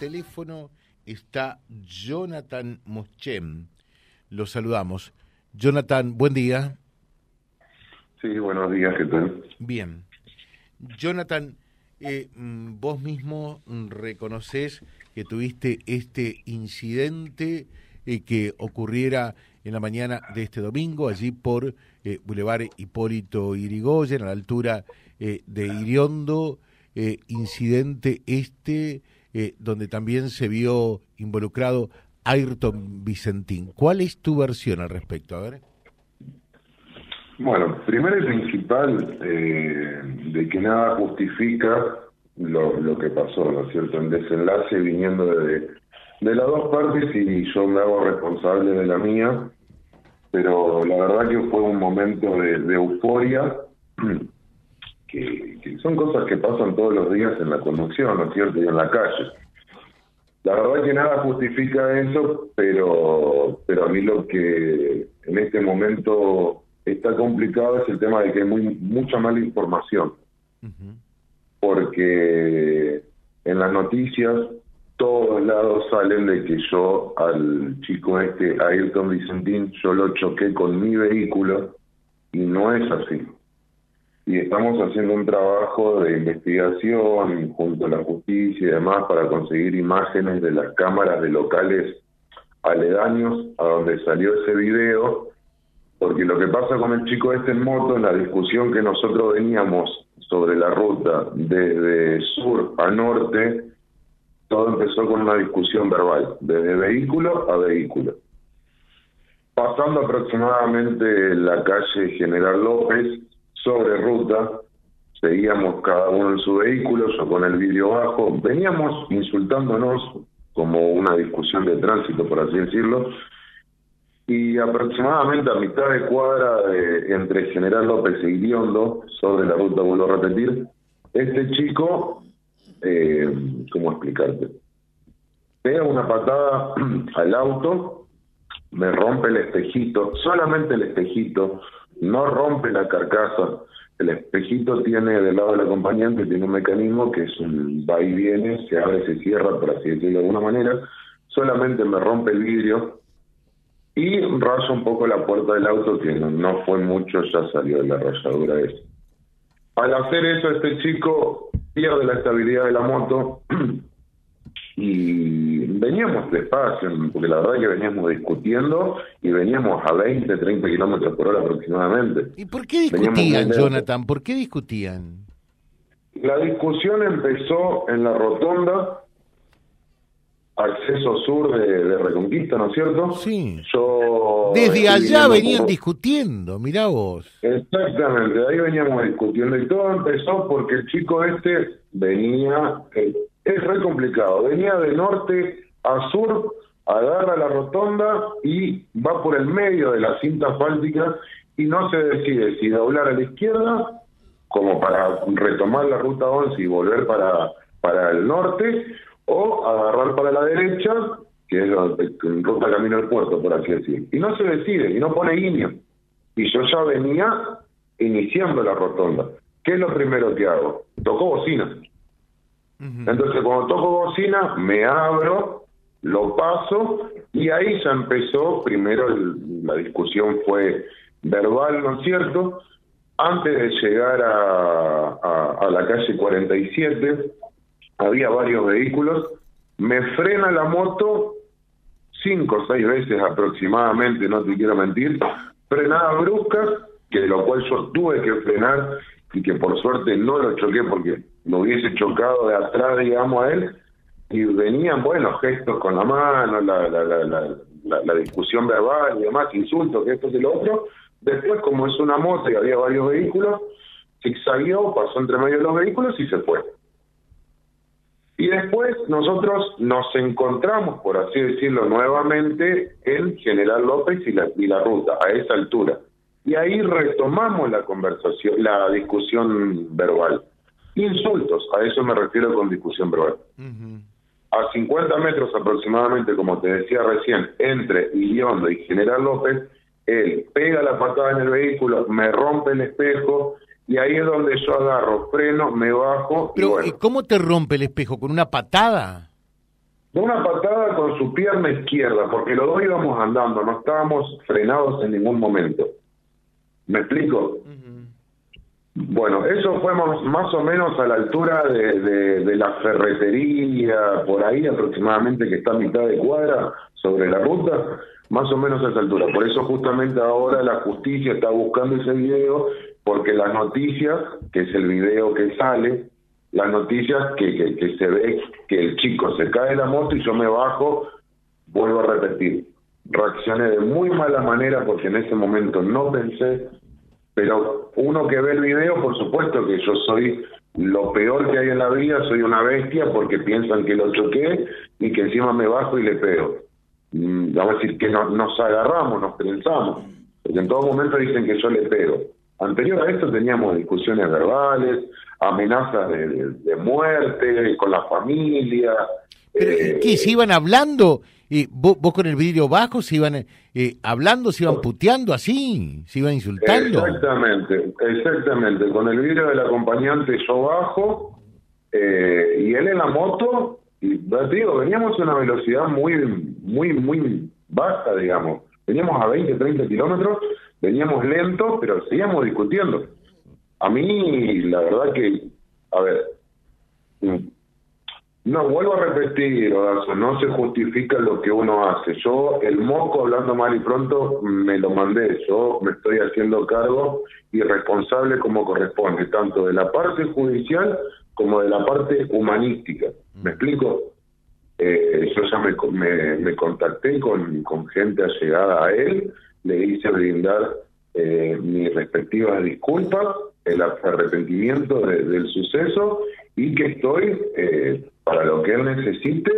teléfono está Jonathan Moschem. Lo saludamos. Jonathan, buen día. Sí, buenos días, ¿qué tal? Bien. Jonathan, eh, mm, vos mismo reconoces que tuviste este incidente eh, que ocurriera en la mañana de este domingo, allí por eh, Boulevard Hipólito Irigoyen, a la altura eh, de Iriondo, incidente este eh, donde también se vio involucrado Ayrton Vicentín. ¿Cuál es tu versión al respecto? A ver. Bueno, primero y principal, eh, de que nada justifica lo, lo que pasó, ¿no es cierto? En desenlace viniendo de, de las dos partes y yo me hago responsable de la mía, pero la verdad que fue un momento de, de euforia, que, que son cosas que pasan todos los días en la conducción, ¿no es cierto? Y en la calle. La verdad que nada justifica eso, pero, pero a mí lo que en este momento está complicado es el tema de que hay muy, mucha mala información. Porque en las noticias todos lados salen de que yo al chico este, a Ayrton Vicentín, yo lo choqué con mi vehículo y no es así. Y estamos haciendo un trabajo de investigación junto a la justicia y demás para conseguir imágenes de las cámaras de locales aledaños a donde salió ese video porque lo que pasa con el chico este en moto, la discusión que nosotros veníamos sobre la ruta desde sur a norte, todo empezó con una discusión verbal, desde vehículo a vehículo. Pasando aproximadamente la calle General López, sobre ruta, seguíamos cada uno en su vehículo, yo con el vidrio bajo, veníamos insultándonos como una discusión de tránsito, por así decirlo, y aproximadamente a mitad de cuadra de, entre General López e Iriondo, sobre la ruta, vuelvo a repetir, este chico, eh, ¿cómo explicarte? Pega una patada al auto, me rompe el espejito, solamente el espejito, no rompe la carcasa. El espejito tiene del lado del acompañante, tiene un mecanismo que es un va y viene, se abre, se cierra, por así decirlo de alguna manera. Solamente me rompe el vidrio, y raso un poco la puerta del auto, que no, no fue mucho, ya salió de la rayadura esa. Al hacer eso, este chico pierde la estabilidad de la moto y veníamos despacio, porque la verdad que veníamos discutiendo y veníamos a 20, 30 kilómetros por hora aproximadamente. ¿Y por qué discutían, Jonathan? ¿Por qué discutían? La discusión empezó en la rotonda acceso sur de, de, Reconquista, ¿no es cierto? Sí. Yo Desde allá venían discutiendo, mirá vos. Exactamente, ahí veníamos discutiendo y todo empezó porque el chico este venía, eh, es re complicado, venía de norte a sur, agarra la rotonda y va por el medio de la cinta asfáltica y no se decide si doblar a la izquierda como para retomar la ruta 11 y volver para, para el norte o agarrar para la derecha, que es en ruta camino al puerto, por así decir. Y no se decide, y no pone guiño. Y yo ya venía iniciando la rotonda. ¿Qué es lo primero que hago? Toco bocina. Uh -huh. Entonces, cuando toco bocina, me abro, lo paso, y ahí ya empezó, primero el, la discusión fue verbal, ¿no es cierto? Antes de llegar a, a, a la calle 47, había varios vehículos, me frena la moto cinco o seis veces aproximadamente, no te quiero mentir, frenada brusca, que lo cual yo tuve que frenar y que por suerte no lo choqué porque lo hubiese chocado de atrás, digamos, a él, y venían buenos gestos con la mano, la, la, la, la, discusión verbal y demás, insultos, que esto lo otro. Después, como es una moto y había varios vehículos, zigzagueó, pasó entre medio de los vehículos y se fue. Y después nosotros nos encontramos, por así decirlo, nuevamente en General López y la, y la ruta, a esa altura. Y ahí retomamos la conversación, la discusión verbal. Insultos, a eso me refiero con discusión verbal. Uh. A 50 metros aproximadamente, como te decía recién, entre Iliondo y General López, él pega la patada en el vehículo, me rompe el espejo y ahí es donde yo agarro, freno, me bajo. Pero, y bueno. ¿cómo te rompe el espejo? ¿Con una patada? de una patada con su pierna izquierda, porque los dos íbamos andando, no estábamos frenados en ningún momento. ¿Me explico? Bueno, eso fue más, o menos a la altura de, la ferretería, por ahí aproximadamente, que está a mitad de cuadra sobre la ruta, más o menos a esa altura. Por eso justamente ahora la justicia está buscando ese video, porque las noticias, que es el video que sale, las noticias que, se ve que el chico se cae de la moto y yo me bajo, vuelvo a repetir, reaccioné de muy mala manera porque en ese momento no pensé pero uno que ve el video, por supuesto que yo soy lo peor que hay en la vida, soy una bestia porque piensan que lo choqué y que encima me bajo y le pego. Mm, vamos a decir que nos agarramos, nos pensamos, porque en todo momento dicen que yo le pego. Anterior a esto teníamos discusiones verbales, amenazas de, muerte con la familia. ¿Pero eh, qué? ¿Se iban hablando? y vos, con el vidrio bajo se iban eh, hablando, se iban puteando así, se iban insultando. Exactamente, exactamente. Con el vidrio del acompañante yo bajo eh, y él en la moto, y digo, veníamos a una velocidad muy, muy, muy baja, digamos. Veníamos a 20, 30 kilómetros, veníamos lentos, pero seguíamos discutiendo. A mí, la verdad que, a ver, no, vuelvo a repetir, no se justifica lo que uno hace. Yo, el moco, hablando mal y pronto, me lo mandé. Yo me estoy haciendo cargo y responsable como corresponde, tanto de la parte judicial como de la parte humanística. ¿Me explico? Eh, yo ya me, me, contacté con, con, gente allegada a él, le hice brindar eh, mis respectivas disculpas, el arrepentimiento del suceso y que estoy eh, para lo que él necesite.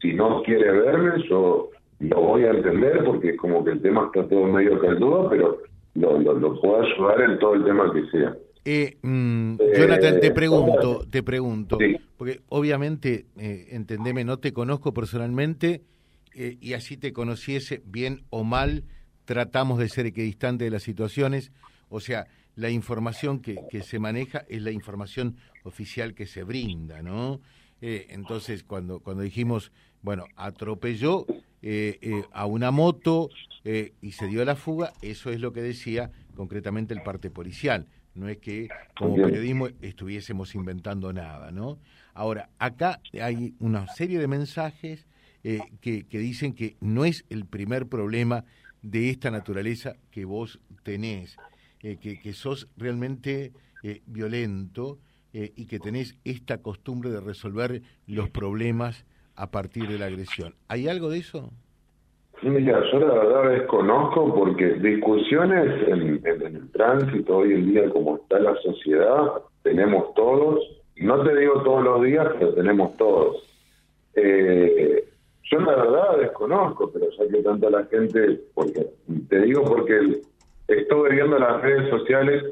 Si no quiere verme, yo lo voy a entender porque es como que el tema está todo medio caldudo, pero lo, lo, puedo ayudar en todo el tema que sea. Eh, mm, Jonathan, te eh, pregunto, te pregunto, porque obviamente, eh, entendeme, no te conozco personalmente eh, y así te conociese, bien o mal, tratamos de ser equidistante de las situaciones, o sea, la información que, que se maneja es la información oficial que se brinda, ¿no? Eh, entonces, cuando, cuando dijimos, bueno, atropelló eh, eh, a una moto y se dio la fuga, eso es lo que decía concretamente el parte policial. No es que como periodismo estuviésemos inventando nada, ¿no? Ahora, acá hay una serie de mensajes que, que dicen que no es el primer problema de esta naturaleza que vos tenés, que, que sos realmente violento, eh, y que tenés esta costumbre de resolver los problemas a partir de la agresión. ¿Hay algo de eso? Mira, yo la verdad desconozco porque discusiones en, el tránsito hoy en día como está la sociedad, tenemos todos, no te digo todos los días, pero tenemos todos. Eh, yo la verdad desconozco, pero ya que tanta la gente, porque te digo porque estuve viendo las redes sociales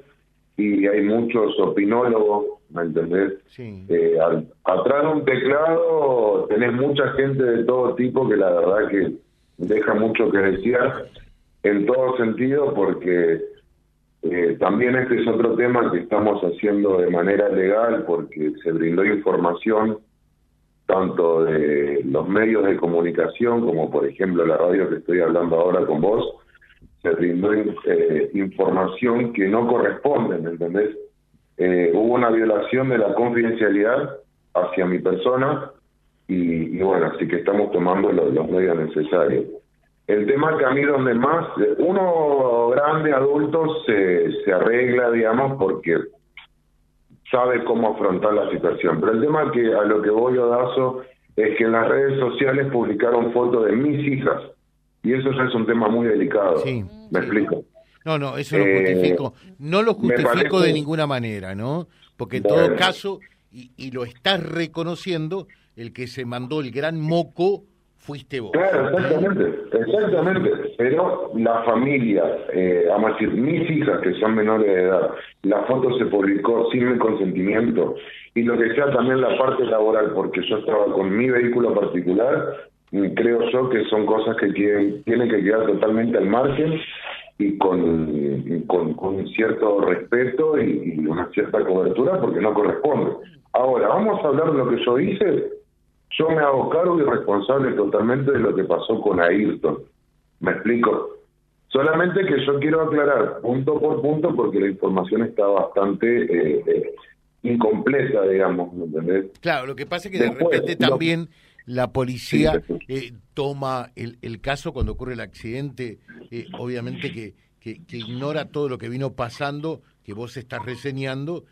y hay muchos opinólogos ¿me entendés? Eh, atrás de un teclado tenés mucha gente de todo tipo que la verdad que deja mucho que decir en todo sentido porque eh, también este es otro tema que estamos haciendo de manera legal porque se brindó información tanto de los medios de comunicación como por ejemplo la radio que estoy hablando ahora con vos, se brindó eh, información que no corresponde, ¿me entendés? Eh, hubo una violación de la confidencialidad hacia mi persona y, bueno, así que estamos tomando los, medios necesarios. El tema que a mí donde más, uno grande, adulto, se, se arregla, digamos, porque sabe cómo afrontar la situación. Pero el tema que a lo que voy, Odazo, es que en las redes sociales publicaron fotos de mis hijas. Y eso ya es un tema muy delicado. ¿Me explico? No, no, eso lo eh, justifico. No lo justifico de ninguna manera, ¿no? Porque en todo caso, y, lo estás reconociendo, el que se mandó el gran moco fuiste vos. Claro, exactamente, exactamente. Pero la familia, eh, vamos a decir, mis hijas que son menores de edad, la foto se publicó sin mi consentimiento y lo que sea también la parte laboral, porque yo estaba con mi vehículo particular, creo yo que son cosas que tienen, tienen que quedar totalmente al margen y con, con, con cierto respeto y, una cierta cobertura porque no corresponde. Ahora, vamos a hablar de lo que yo hice. yo me hago cargo y responsable totalmente de lo que pasó con Ayrton. ¿Me explico? Solamente que yo quiero aclarar punto por punto porque la información está bastante eh, eh, incompleta, digamos, ¿me entendés? Claro, lo que pasa es que de repente también la policía eh, toma el, el, caso cuando ocurre el accidente, obviamente que, que, que, ignora todo lo que vino pasando, que vos estás reseñando,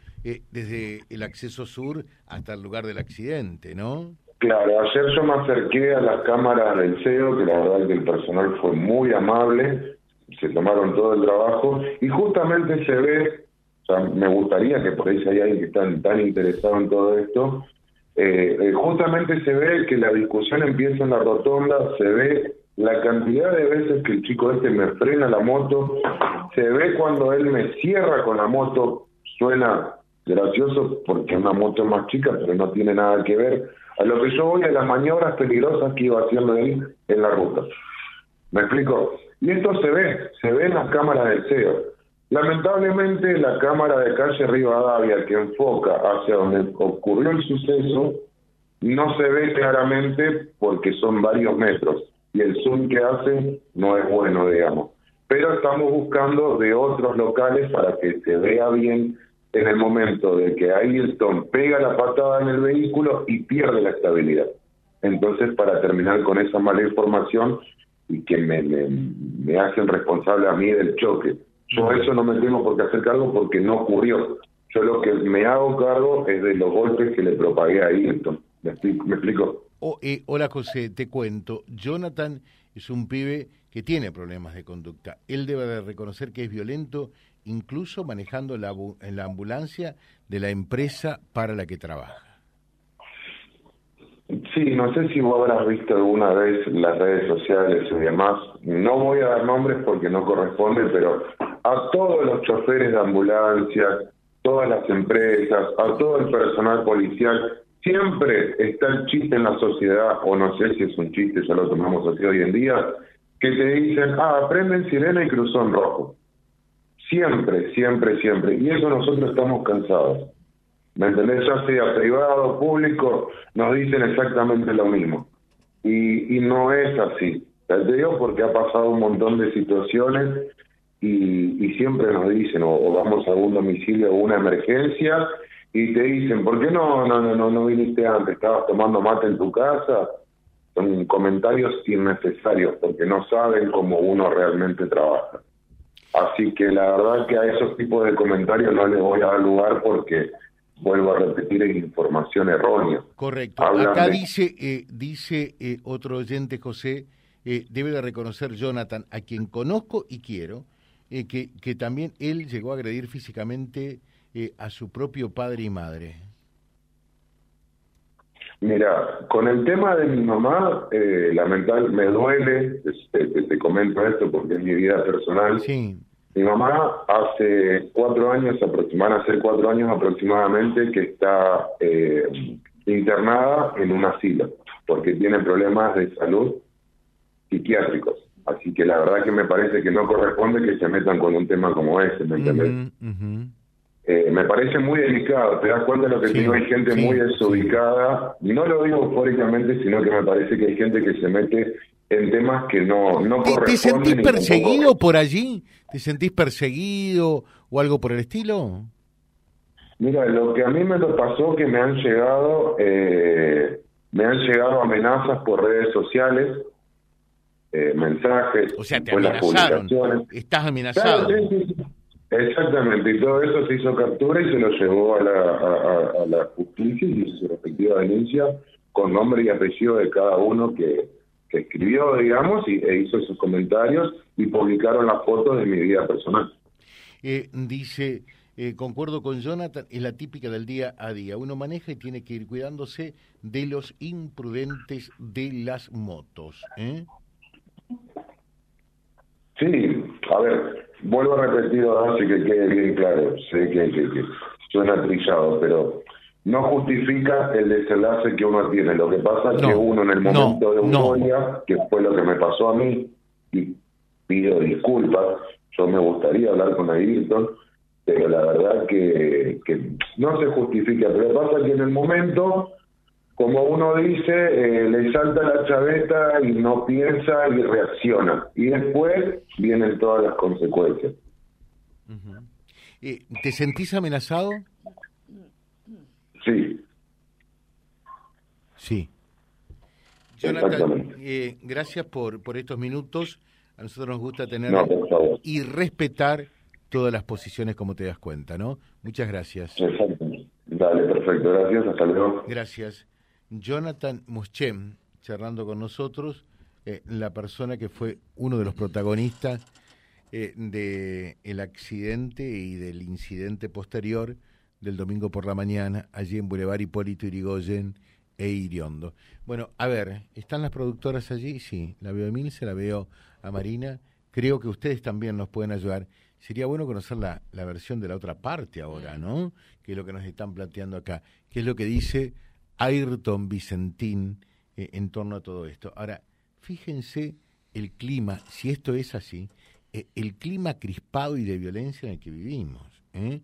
desde el acceso sur hasta el lugar del accidente, ¿no? Claro, ayer yo me acerqué a las cámaras del CEO, que la verdad que el personal fue muy amable, se tomaron todo el trabajo y justamente se ve, o sea, me gustaría que por ahí si hay alguien que está tan interesado en todo esto, eh, eh, justamente se ve que la discusión empieza en la rotonda, se ve la cantidad de veces que el chico este me frena la moto, se ve cuando él me cierra con la moto, suena gracioso porque una moto es más chica, pero no tiene nada que ver a lo que yo voy a las maniobras peligrosas que iba haciendo él en la ruta. ¿Me explico? Y esto se ve, se ve en las cámaras del CEO. Lamentablemente la cámara de calle Rivadavia que enfoca hacia donde ocurrió el suceso no se ve claramente porque son varios metros y el zoom que hace no es bueno, digamos. Pero estamos buscando de otros locales para que se vea bien en el momento de que Ayrton pega la patada en el vehículo y pierde la estabilidad. Entonces, para terminar con esa mala información, y que me, me, hacen responsable a mí del choque. Yo eso no me tengo por qué hacer cargo porque no ocurrió. Yo lo que me hago cargo es de los golpes que le propagué a Hilton. ¿Me explico? Oh, eh, hola José, te cuento. Jonathan es un pibe que tiene problemas de conducta. Él debe de reconocer que es violento, incluso manejando la, en la ambulancia de la empresa para la que trabaja. Sí, no sé si vos habrás visto alguna vez las redes sociales y demás. No voy a dar nombres porque no corresponde, pero a todos los choferes de ambulancia, todas las empresas, a todo el personal policial, siempre está el chiste en la sociedad, o no sé si es un chiste, ya lo tomamos así hoy en día, que te dicen, ah, prenden sirena y cruzó en rojo. Siempre, siempre, siempre. Y eso nosotros estamos cansados. ¿Me entendés? Ya sea privado, público, nos dicen exactamente lo mismo. Y, y no es así. Te digo porque ha pasado un montón de situaciones y, y siempre nos dicen, o, vamos a un domicilio o una emergencia, y te dicen, ¿por qué no, no, no, no viniste antes? ¿Estabas tomando mate en tu casa? Son comentarios innecesarios porque no saben cómo uno realmente trabaja. Así que la verdad que a esos tipos de comentarios no les voy a dar lugar porque vuelvo a repetir, es información errónea. Correcto. Acá dice, eh, dice eh, otro oyente, José, eh, debe de reconocer Jonathan, a quien conozco y quiero, que, que también él llegó a agredir físicamente a su propio padre y madre. Mira, con el tema de mi mamá, lamentablemente me duele, te, te, comento esto porque es mi vida personal. Sí. Mi mamá hace cuatro años, van a ser cuatro años aproximadamente, que está eh, internada en un asilo, porque tiene problemas de salud psiquiátricos. Así que la verdad que me parece que no corresponde que se metan con un tema como ese, ¿me entiendes? Eh, me parece muy delicado, te das cuenta de lo que digo, hay gente muy desubicada, no lo digo eufóricamente, sino que me parece que hay gente que se mete en temas que no, no ¿Te, ¿Te sentís perseguido por allí? ¿Te sentís perseguido o algo por el estilo? Mira, lo que a mí me lo pasó que me han llegado, eh, me han llegado amenazas por redes sociales, eh, mensajes, o sea, te amenazaron. Estás amenazado. Exactamente, y todo eso se hizo captura y se lo llevó a la, a, la justicia y hizo su respectiva denuncia con nombre y apellido de cada uno que, que escribió, digamos, y, e hizo sus comentarios y publicaron las fotos de mi vida personal. Eh, dice, eh, concuerdo con Jonathan, es la típica del día a día. Uno maneja y tiene que ir cuidándose de los imprudentes de las motos. ¿eh? Sí, a ver, vuelvo a repetir así que quede bien claro. Sé que, que, que suena trillado, pero no justifica el desenlace que uno tiene. Lo que pasa es que uno en el momento de euforia, que fue lo que me pasó a mí, y pido disculpas, yo me gustaría hablar con Ayrton, pero la verdad que, que no se justifica. Pero pasa que en el momento como uno dice, eh, le salta la chaveta y no piensa y reacciona. Y después vienen todas las consecuencias. Eh, ¿Te sentís amenazado? Sí. Sí. Jonathan, eh, gracias por, por estos minutos. A nosotros nos gusta tener y respetar todas las posiciones como te das cuenta, ¿no? Muchas gracias. Dale, perfecto. Gracias. Hasta luego. Gracias. Jonathan Muschem, charlando con nosotros, eh, la persona que fue uno de los protagonistas eh, del accidente y del incidente posterior del domingo por la mañana allí en Boulevard Hipólito Irigoyen e Iriondo. Bueno, a ver, ¿están las productoras allí? Sí, la veo a Milce, la veo a Marina. Creo que ustedes también nos pueden ayudar. Sería bueno conocer la, la versión de la otra parte ahora, ¿no? Que es lo que nos están planteando acá. ¿Qué es lo que dice Ayrton Vicentín eh, en torno a todo esto. Ahora, fíjense el clima, si esto es así, eh, el clima crispado y de violencia en el que vivimos. ¿eh?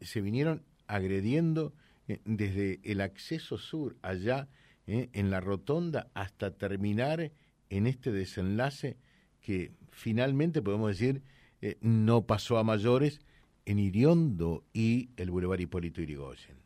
se vinieron agrediendo desde el acceso sur, allá en la rotonda, hasta terminar en este desenlace que finalmente podemos decir no pasó a mayores en Iriondo y el Boulevard Hipólito Yrigoyen